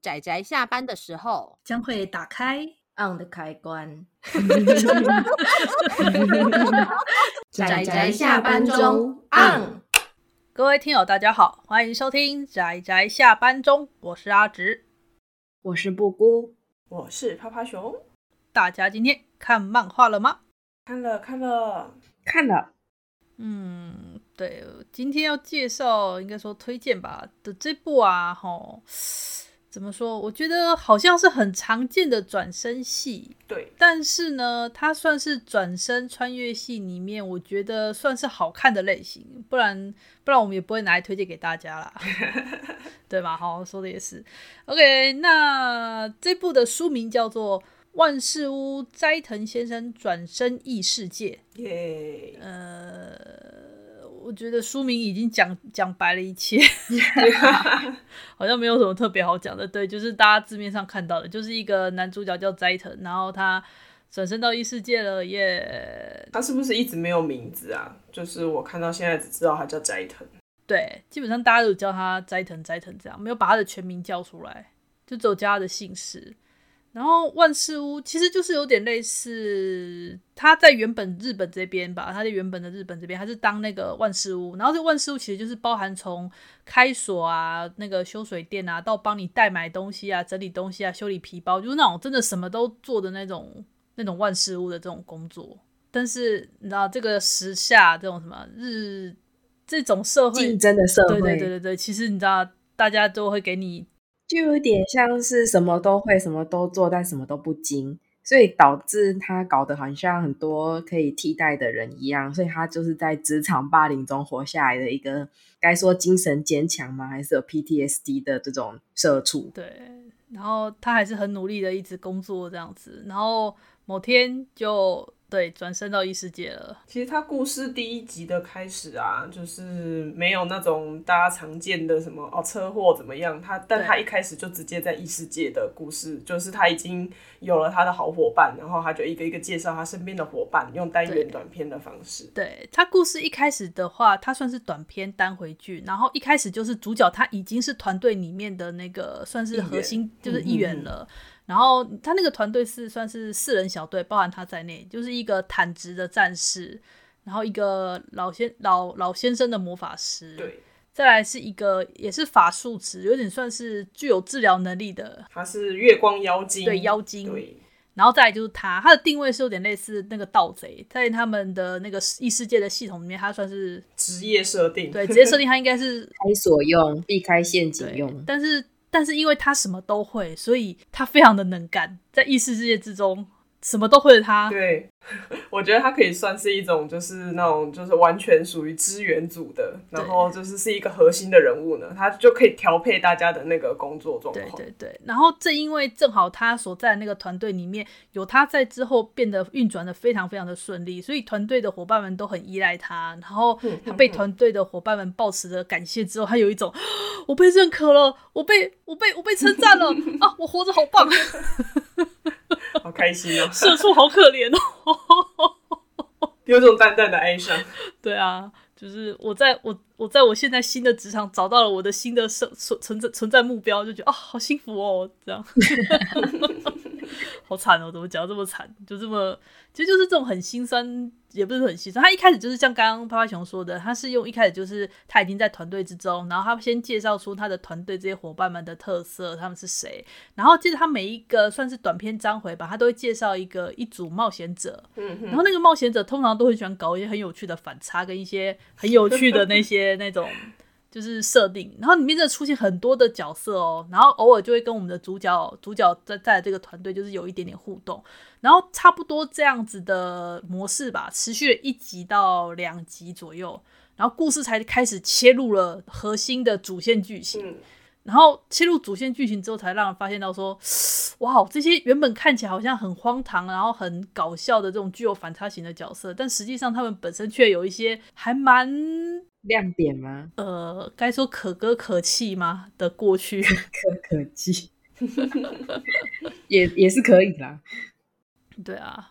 宅宅下班的时候将会打开 on 的开关。仔仔下班中 on。各位听友，大家好，欢迎收听仔仔下班中，我是阿直，我是布姑，我是趴趴熊。大家今天看漫画了吗？看了，看了，看了。嗯，对，今天要介绍，应该说推荐吧的这部啊，吼，怎么说？我觉得好像是很常见的转身戏，对，但是呢，它算是转身穿越戏里面，我觉得算是好看的类型，不然不然我们也不会拿来推荐给大家啦，对吧？好，说的也是。OK，那这部的书名叫做《万事屋斋藤先生转身异世界》耶，呃，我觉得书名已经讲讲白了一切，好像没有什么特别好讲的。对，就是大家字面上看到的，就是一个男主角叫斋藤，然后他转身到异世界了耶。他是不是一直没有名字啊？就是我看到现在只知道他叫斋藤。对，基本上大家都叫他斋藤，斋藤这样，没有把他的全名叫出来，就只有叫他的姓氏。然后万事屋其实就是有点类似，他在原本日本这边吧，他在原本的日本这边，他是当那个万事屋。然后这万事屋其实就是包含从开锁啊、那个修水电啊，到帮你代买东西啊、整理东西啊、修理皮包，就是那种真的什么都做的那种那种万事屋的这种工作。但是你知道这个时下这种什么日这种社会竞争的社会，对对对对对，其实你知道大家都会给你。就有点像是什么都会，什么都做，但什么都不精，所以导致他搞得好像很多可以替代的人一样，所以他就是在职场霸凌中活下来的一个，该说精神坚强吗？还是有 PTSD 的这种社畜？对，然后他还是很努力的一直工作这样子，然后某天就。对，转身到异世界了。其实他故事第一集的开始啊，就是没有那种大家常见的什么哦车祸怎么样，他但他一开始就直接在异世界的故事，就是他已经有了他的好伙伴，然后他就一个一个介绍他身边的伙伴，用单元短片的方式。对，对他故事一开始的话，他算是短片单回剧，然后一开始就是主角他已经是团队里面的那个算是核心，就是一员了。嗯然后他那个团队是算是四人小队，包含他在内，就是一个坦直的战士，然后一个老先老老先生的魔法师，对，再来是一个也是法术值，有点算是具有治疗能力的，他是月光妖精，对妖精，对，然后再来就是他，他的定位是有点类似那个盗贼，在他们的那个异世界的系统里面，他算是职业设定，对，职业设定他应该是开锁用，避开陷阱用，但是。但是因为他什么都会，所以他非常的能干，在异世界之中。什么都会的他，对，我觉得他可以算是一种，就是那种，就是完全属于支援组的，然后就是是一个核心的人物呢，他就可以调配大家的那个工作状况。对对对，然后正因为正好他所在的那个团队里面有他在之后变得运转的非常非常的顺利，所以团队的伙伴们都很依赖他，然后他被团队的伙伴们抱持着感谢之后，他有一种 我被认可了，我被我被我被称赞了 啊，我活着好棒。好开心哦！社畜好可怜哦，有种淡淡的哀伤。对啊，就是我在我我在我现在新的职场找到了我的新的生存存在存在目标，就觉得啊，好幸福哦，这样。好惨哦，怎么讲这么惨？就这么，其实就是这种很心酸。也不是很心酸，他一开始就是像刚刚趴趴熊说的，他是用一开始就是他已经在团队之中，然后他先介绍出他的团队这些伙伴们的特色，他们是谁，然后接着他每一个算是短篇章回吧，他都会介绍一个一组冒险者，嗯，然后那个冒险者通常都很喜欢搞一些很有趣的反差跟一些很有趣的那些 那种。就是设定，然后里面真的出现很多的角色哦，然后偶尔就会跟我们的主角主角在在这个团队就是有一点点互动，然后差不多这样子的模式吧，持续了一集到两集左右，然后故事才开始切入了核心的主线剧情，然后切入主线剧情之后，才让人发现到说，哇，这些原本看起来好像很荒唐，然后很搞笑的这种具有反差型的角色，但实际上他们本身却有一些还蛮。亮点吗？呃，该说可歌可泣吗？的过去，可歌可泣，也也是可以啦。对啊，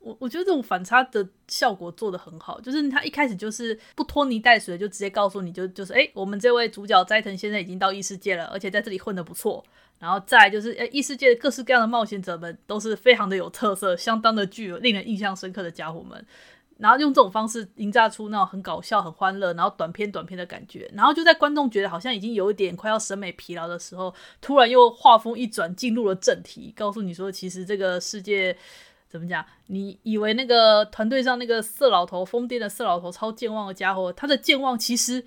我我觉得这种反差的效果做得很好，就是他一开始就是不拖泥带水，就直接告诉你就就是哎，我们这位主角斋藤现在已经到异世界了，而且在这里混得不错。然后再就是哎，异世界的各式各样的冒险者们都是非常的有特色，相当的具有令人印象深刻的家伙们。然后用这种方式营造出那种很搞笑、很欢乐，然后短篇短篇的感觉。然后就在观众觉得好像已经有一点快要审美疲劳的时候，突然又画风一转，进入了正题，告诉你说，其实这个世界。怎么讲？你以为那个团队上那个色老头疯癫的色老头超健忘的家伙，他的健忘其实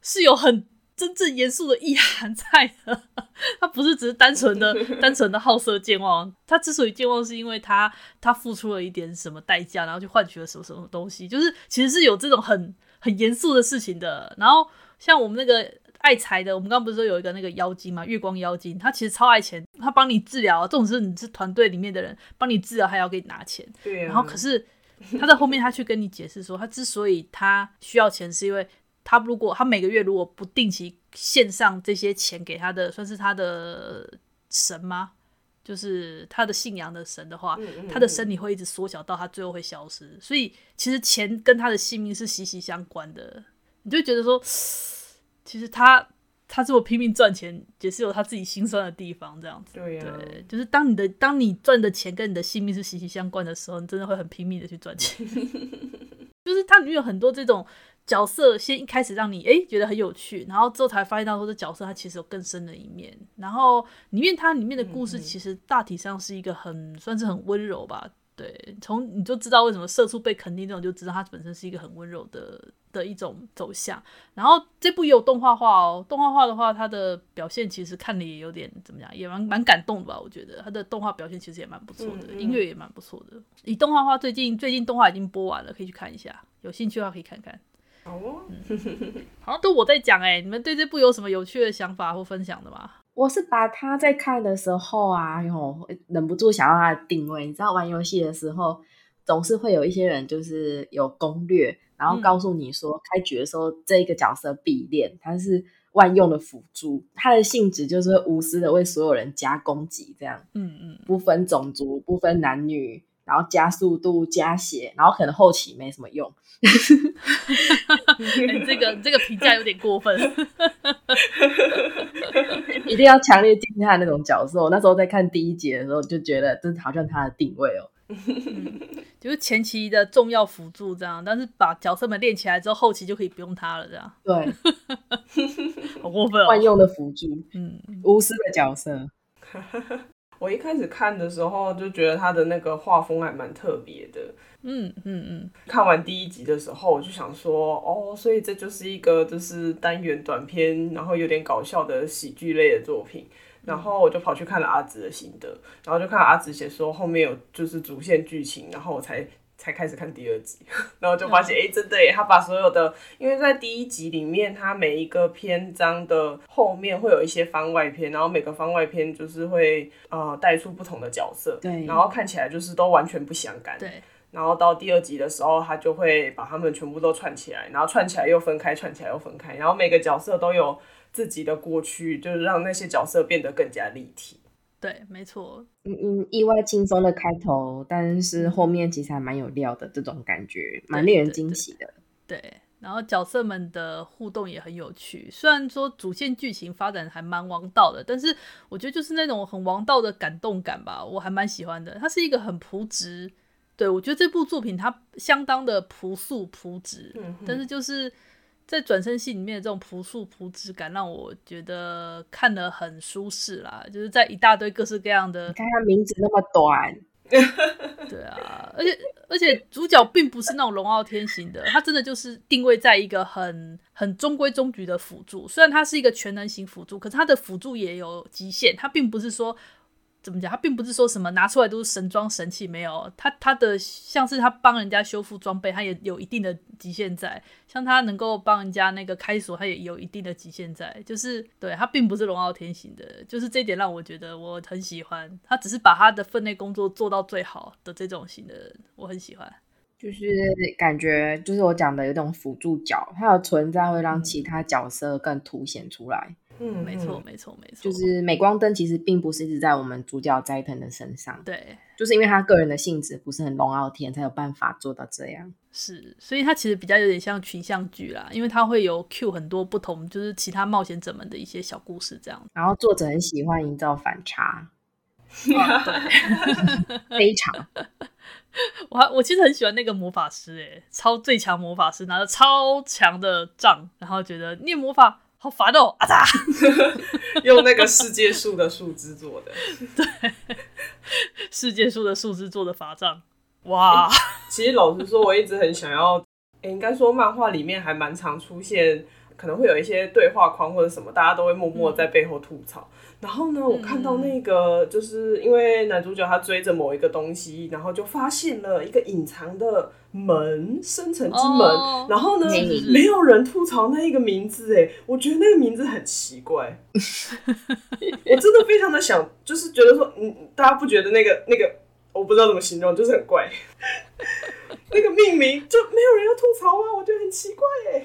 是有很真正严肃的意涵在的。他不是只是单纯的、单纯的好色健忘。他之所以健忘，是因为他他付出了一点什么代价，然后去换取了什么什么东西。就是其实是有这种很很严肃的事情的。然后像我们那个。爱财的，我们刚刚不是说有一个那个妖精嘛？月光妖精，他其实超爱钱，他帮你治疗，这种是你是团队里面的人帮你治疗，还要给你拿钱。对啊。然后可是他在后面，他去跟你解释说，他之所以他需要钱，是因为他如果他每个月如果不定期献上这些钱给他的，算是他的神吗？就是他的信仰的神的话，他的身体会一直缩小到他最后会消失。所以其实钱跟他的性命是息息相关的。你就觉得说。其实他他这么拼命赚钱，也是有他自己心酸的地方，这样子。对呀、啊，对，就是当你的当你赚的钱跟你的性命是息息相关的时候，你真的会很拼命的去赚钱。就是它里面有很多这种角色，先一开始让你诶觉得很有趣，然后之后才发现到说这角色它其实有更深的一面。然后里面它里面的故事其实大体上是一个很算是很温柔吧。对，从你就知道为什么社畜被肯定这种，就知道它本身是一个很温柔的的一种走向。然后这部也有动画化哦，动画化的话，它的表现其实看的也有点怎么样，也蛮蛮感动的吧？我觉得它的动画表现其实也蛮不错的，音乐也蛮不错的。以动画化，最近最近动画已经播完了，可以去看一下，有兴趣的话可以看看。好哦，嗯、好像都我在讲哎，你们对这部有什么有趣的想法或分享的吗？我是把他在看的时候啊，哟，忍不住想要他的定位。你知道玩游戏的时候，总是会有一些人就是有攻略，然后告诉你说，开局的时候这一个角色必练，他是万用的辅助，他的性质就是无私的为所有人加攻击，这样，嗯嗯，不分种族，不分男女。然后加速度、加血，然后可能后期没什么用。欸、这个这个评价有点过分。一定要强烈进去看那种角色。我那时候在看第一集的时候，就觉得这好像他的定位哦、嗯，就是前期的重要辅助这样，但是把角色们练起来之后，后期就可以不用他了这样。对，好过分哦。万用的辅助，嗯，无私的角色。我一开始看的时候就觉得他的那个画风还蛮特别的，嗯嗯嗯。看完第一集的时候，我就想说，哦，所以这就是一个就是单元短片，然后有点搞笑的喜剧类的作品。然后我就跑去看了阿紫的心得，然后就看阿紫写说后面有就是主线剧情，然后我才。才开始看第二集，然后就发现，哎、嗯欸，真的耶！他把所有的，因为在第一集里面，他每一个篇章的后面会有一些番外篇，然后每个番外篇就是会呃带出不同的角色，对，然后看起来就是都完全不相干，对。然后到第二集的时候，他就会把他们全部都串起来，然后串起来又分开，串起来又分开，然后每个角色都有自己的过去，就是让那些角色变得更加立体。对，没错，嗯嗯，意外轻松的开头，但是后面其实还蛮有料的，这种感觉蛮令人惊喜的。对，对，对，对，然后角色们的互动也很有趣，虽然说主线剧情发展还蛮王道的，但是我觉得就是那种很王道的感动感吧，我还蛮喜欢的。它是一个很朴质，对，我觉得这部作品它相当的朴素朴质，嗯，但是就是。在转身戏里面的这种朴素朴质感，让我觉得看得很舒适啦。就是在一大堆各式各样的，你看他名字那么短，对啊，而且而且主角并不是那种龙傲天型的，他真的就是定位在一个很很中规中矩的辅助。虽然他是一个全能型辅助，可是他的辅助也有极限，他并不是说。怎么讲？他并不是说什么拿出来都是神装神器，没有他他的像是他帮人家修复装备，他也有一定的极限在。像他能够帮人家那个开锁，他也有一定的极限在。就是对他并不是龙傲天型的，就是这一点让我觉得我很喜欢。他只是把他的分内工作做到最好的这种型的人，我很喜欢。就是感觉就是我讲的有种辅助角，他的存在会让其他角色更凸显出来。嗯，没错，没错，没错。就是镁光灯其实并不是一直在我们主角斋藤的身上，对，就是因为他个人的性质不是很龙傲天，才有办法做到这样。是，所以他其实比较有点像群像剧啦，因为他会有 cue 很多不同，就是其他冒险者们的一些小故事这样。然后作者很喜欢营造反差，哦、对，非常。我还我其实很喜欢那个魔法师，诶，超最强魔法师拿着超强的杖，然后觉得念魔法。好烦哦！啊哒，用那个世界树的树枝做的，对，世界树的树枝做的法杖，哇！其实老实说，我一直很想要，欸、应该说漫画里面还蛮常出现，可能会有一些对话框或者什么，大家都会默默在背后吐槽。嗯然后呢，我看到那个，就是因为男主角他追着某一个东西，然后就发现了一个隐藏的门，深层之门。Oh, 然后呢，没有人吐槽那一个名字，哎，我觉得那个名字很奇怪。我真的非常的想，就是觉得说，嗯，大家不觉得那个那个，我不知道怎么形容，就是很怪。那个命名就没有人要吐槽啊，我觉得很奇怪，哎。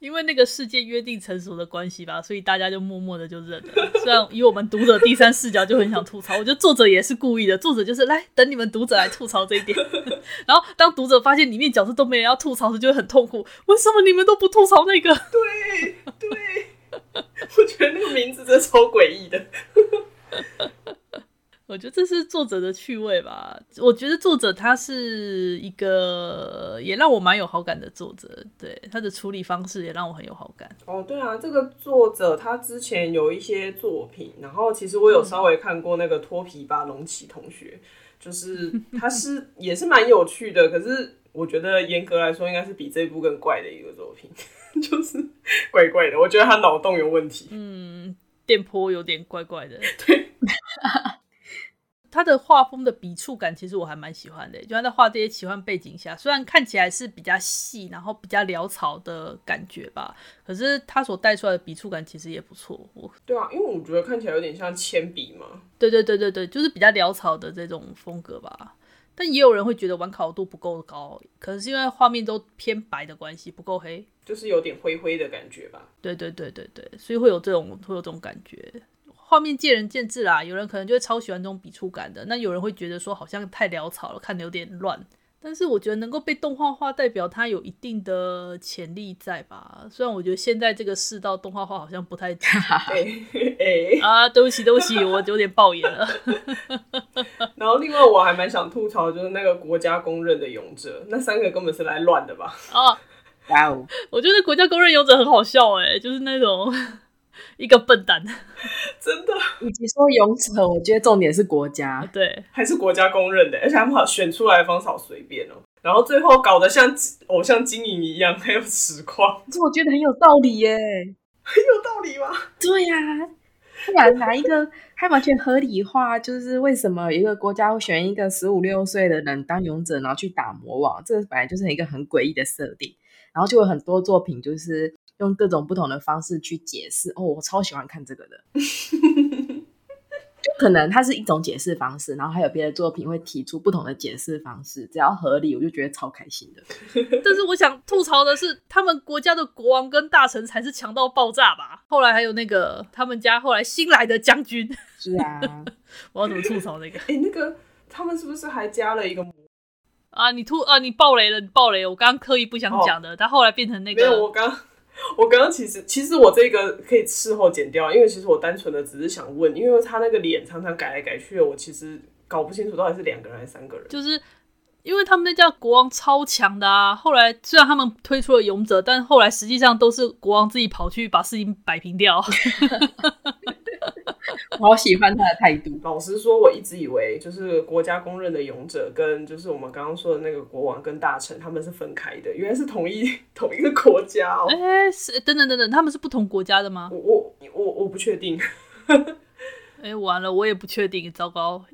因为那个世界约定成熟的关系吧，所以大家就默默的就认了。虽然以我们读者第三视角就很想吐槽，我觉得作者也是故意的。作者就是来等你们读者来吐槽这一点，然后当读者发现里面角色都没人要吐槽时，就会很痛苦。为什么你们都不吐槽那个？对 对，我觉得那个名字真的超诡异的。我觉得这是作者的趣味吧。我觉得作者他是一个也让我蛮有好感的作者，对他的处理方式也让我很有好感。哦，对啊，这个作者他之前有一些作品，然后其实我有稍微看过那个脱皮吧龙崎同学，就是他是 也是蛮有趣的，可是我觉得严格来说应该是比这部更怪的一个作品，就是怪怪的。我觉得他脑洞有问题，嗯，电波有点怪怪的，对。他的画风的笔触感，其实我还蛮喜欢的。就他在画这些奇幻背景下，虽然看起来是比较细，然后比较潦草的感觉吧，可是他所带出来的笔触感其实也不错。我对啊，因为我觉得看起来有点像铅笔嘛。对对对对对，就是比较潦草的这种风格吧。但也有人会觉得完考度不够高，可能是因为画面都偏白的关系，不够黑，就是有点灰灰的感觉吧。对对对对对，所以会有这种会有这种感觉。画面见仁见智啦，有人可能就会超喜欢这种笔触感的，那有人会觉得说好像太潦草了，看的有点乱。但是我觉得能够被动画化，代表它有一定的潜力在吧。虽然我觉得现在这个世道动画化好像不太 欸欸、啊，对不起对不起，我有点爆言了。然后另外我还蛮想吐槽，就是那个国家公认的勇者，那三个根本是来乱的吧？啊，哇哦！我觉得国家公认勇者很好笑哎，就是那种。一个笨蛋，真的。与其说勇者，我觉得重点是国家，对，还是国家公认的，而且他们好选出来的方式好随便哦。然后最后搞得像偶像经营一样，还有实况，这我觉得很有道理耶，很有道理吗？对呀、啊，不然哪一个还完全合理化？就是为什么一个国家会选一个十五六岁的人当勇者，然后去打魔王？这本来就是一个很诡异的设定，然后就有很多作品就是。用各种不同的方式去解释哦，我超喜欢看这个的。就可能它是一种解释方式，然后还有别的作品会提出不同的解释方式，只要合理，我就觉得超开心的。但是我想吐槽的是，他们国家的国王跟大臣才是强到爆炸吧？后来还有那个他们家后来新来的将军，是啊，我要怎么吐槽 那个？哎、欸，那个他们是不是还加了一个啊？你吐啊？你爆雷了？你爆雷了？我刚刚刻意不想讲的，他、哦、后来变成那个，没有我刚。我刚刚其实，其实我这个可以事后剪掉，因为其实我单纯的只是想问，因为他那个脸常常改来改去，我其实搞不清楚到底是两个人还是三个人。就是因为他们那叫国王超强的啊，后来虽然他们推出了勇者，但后来实际上都是国王自己跑去把事情摆平掉。我好喜欢他的态度。老实说，我一直以为就是国家公认的勇者跟就是我们刚刚说的那个国王跟大臣他们是分开的，原来是同一 同一个国家哦。哎、欸，是等等等等，他们是不同国家的吗？我我我我不确定。哎、欸，完了，我也不确定。糟糕，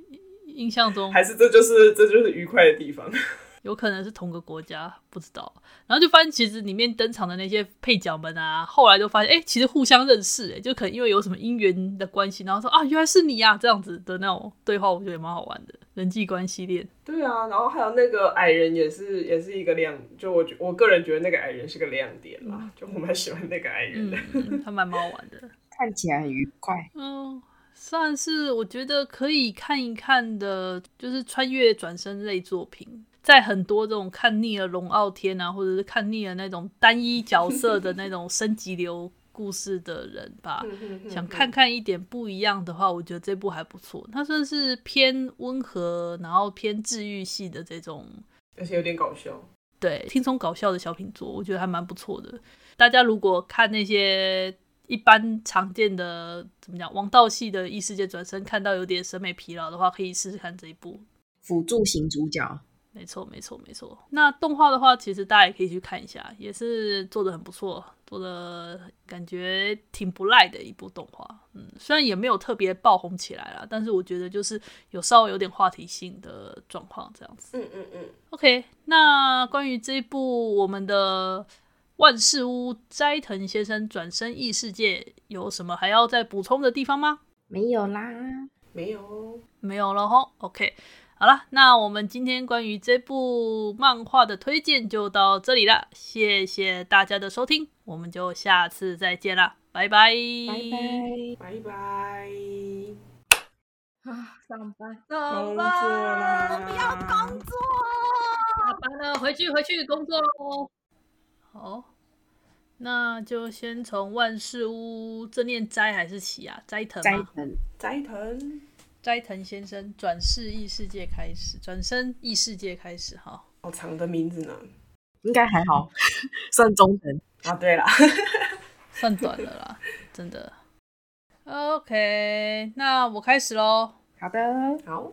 印象中还是这就是这就是愉快的地方。有可能是同个国家，不知道。然后就发现，其实里面登场的那些配角们啊，后来就发现，哎、欸，其实互相认识，哎，就可能因为有什么姻缘的关系，然后说啊，原来是你呀、啊，这样子的那种对话，我觉得也蛮好玩的，人际关系链。对啊，然后还有那个矮人，也是也是一个亮，就我我个人觉得那个矮人是个亮点啦，嗯、就我蛮喜欢那个矮人的，嗯、他蛮蛮好玩的。看起来很愉快。嗯，算是我觉得可以看一看的，就是穿越转身类作品。在很多这种看腻了龙傲天啊，或者是看腻了那种单一角色的那种升级流故事的人吧，想看看一点不一样的话，我觉得这部还不错。它算是偏温和，然后偏治愈系的这种，而且有点搞笑，对，轻松搞笑的小品作，我觉得还蛮不错的。大家如果看那些一般常见的怎么讲王道系的异世界转生，看到有点审美疲劳的话，可以试试看这一部辅助型主角。没错，没错，没错。那动画的话，其实大家也可以去看一下，也是做的很不错，做的感觉挺不赖的一部动画。嗯，虽然也没有特别爆红起来啦，但是我觉得就是有稍微有点话题性的状况这样子。嗯嗯嗯。OK，那关于这一部我们的万事屋斋藤先生转身异世界，有什么还要再补充的地方吗？没有啦，没有，没有了哈。OK。好了，那我们今天关于这部漫画的推荐就到这里了，谢谢大家的收听，我们就下次再见了，拜拜，拜拜，拜拜。啊，上班，工作啦，我不要工作，下班了，回去回去工作喽。好，那就先从万事屋，这念斋还是起啊？斋藤吗？斋藤，斋藤。斋藤先生转世异世界开始，转身异世界开始哈，好长的名字呢，应该还好，算中等啊。对了，算短了啦，真的。OK，那我开始喽。好的，好。